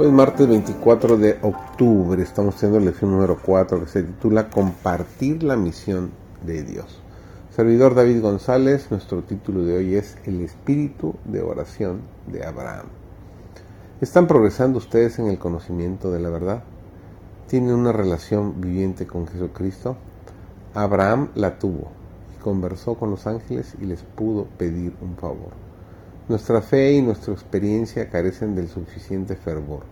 Hoy es martes 24 de octubre, estamos teniendo lección número 4 que se titula Compartir la misión de Dios. Servidor David González, nuestro título de hoy es El espíritu de oración de Abraham. ¿Están progresando ustedes en el conocimiento de la verdad? ¿Tienen una relación viviente con Jesucristo? Abraham la tuvo y conversó con los ángeles y les pudo pedir un favor. Nuestra fe y nuestra experiencia carecen del suficiente fervor.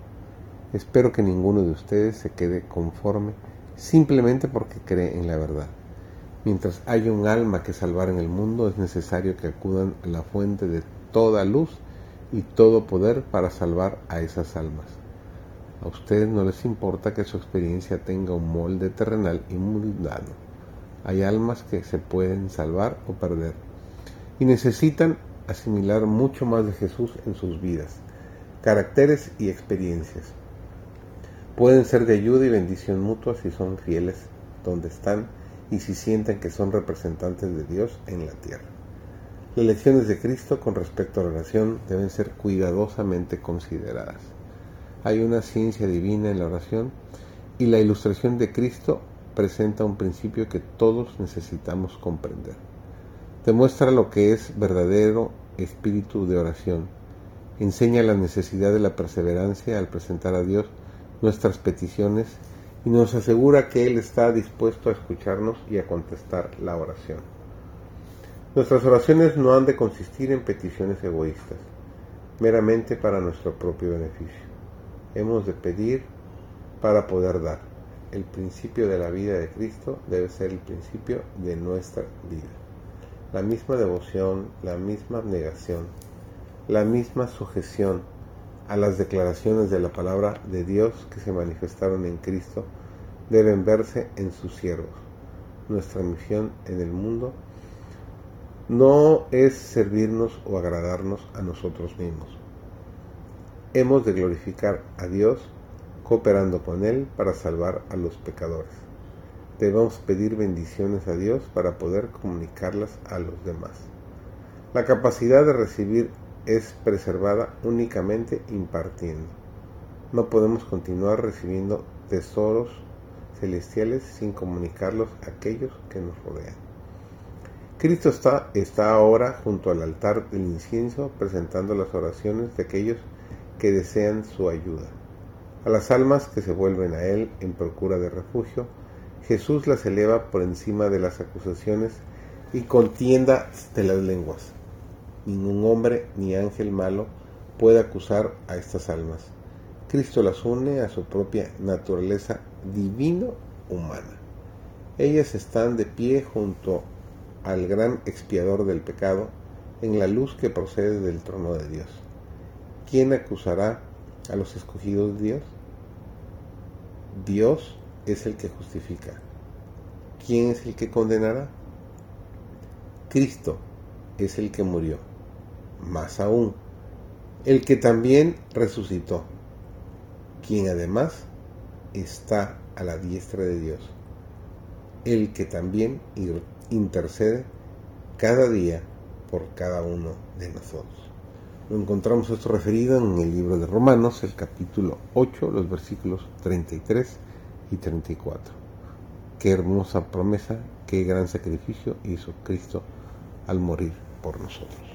Espero que ninguno de ustedes se quede conforme simplemente porque cree en la verdad. Mientras haya un alma que salvar en el mundo, es necesario que acudan a la fuente de toda luz y todo poder para salvar a esas almas. A ustedes no les importa que su experiencia tenga un molde terrenal y mundano. Hay almas que se pueden salvar o perder y necesitan asimilar mucho más de Jesús en sus vidas, caracteres y experiencias. Pueden ser de ayuda y bendición mutua si son fieles donde están y si sienten que son representantes de Dios en la tierra. Las lecciones de Cristo con respecto a la oración deben ser cuidadosamente consideradas. Hay una ciencia divina en la oración y la ilustración de Cristo presenta un principio que todos necesitamos comprender demuestra lo que es verdadero espíritu de oración, enseña la necesidad de la perseverancia al presentar a Dios nuestras peticiones y nos asegura que Él está dispuesto a escucharnos y a contestar la oración. Nuestras oraciones no han de consistir en peticiones egoístas, meramente para nuestro propio beneficio. Hemos de pedir para poder dar. El principio de la vida de Cristo debe ser el principio de nuestra vida la misma devoción, la misma abnegación, la misma sujeción a las declaraciones de la palabra de Dios que se manifestaron en Cristo deben verse en sus siervos. Nuestra misión en el mundo no es servirnos o agradarnos a nosotros mismos. Hemos de glorificar a Dios cooperando con Él para salvar a los pecadores debemos pedir bendiciones a Dios para poder comunicarlas a los demás. La capacidad de recibir es preservada únicamente impartiendo. No podemos continuar recibiendo tesoros celestiales sin comunicarlos a aquellos que nos rodean. Cristo está, ahora junto al altar del incienso presentando las oraciones de aquellos que desean su ayuda. A las almas que se vuelven a Él en procura de refugio, Jesús las eleva por encima de las acusaciones y contienda de las lenguas. Ningún hombre ni ángel malo puede acusar a estas almas. Cristo las une a su propia naturaleza divino-humana. Ellas están de pie junto al gran expiador del pecado en la luz que procede del trono de Dios. ¿Quién acusará a los escogidos de Dios? Dios es el que justifica. ¿Quién es el que condenará? Cristo es el que murió. Más aún, el que también resucitó, quien además está a la diestra de Dios, el que también intercede cada día por cada uno de nosotros. Lo encontramos esto referido en el libro de Romanos, el capítulo 8, los versículos 33 y 34. Qué hermosa promesa, qué gran sacrificio hizo Cristo al morir por nosotros.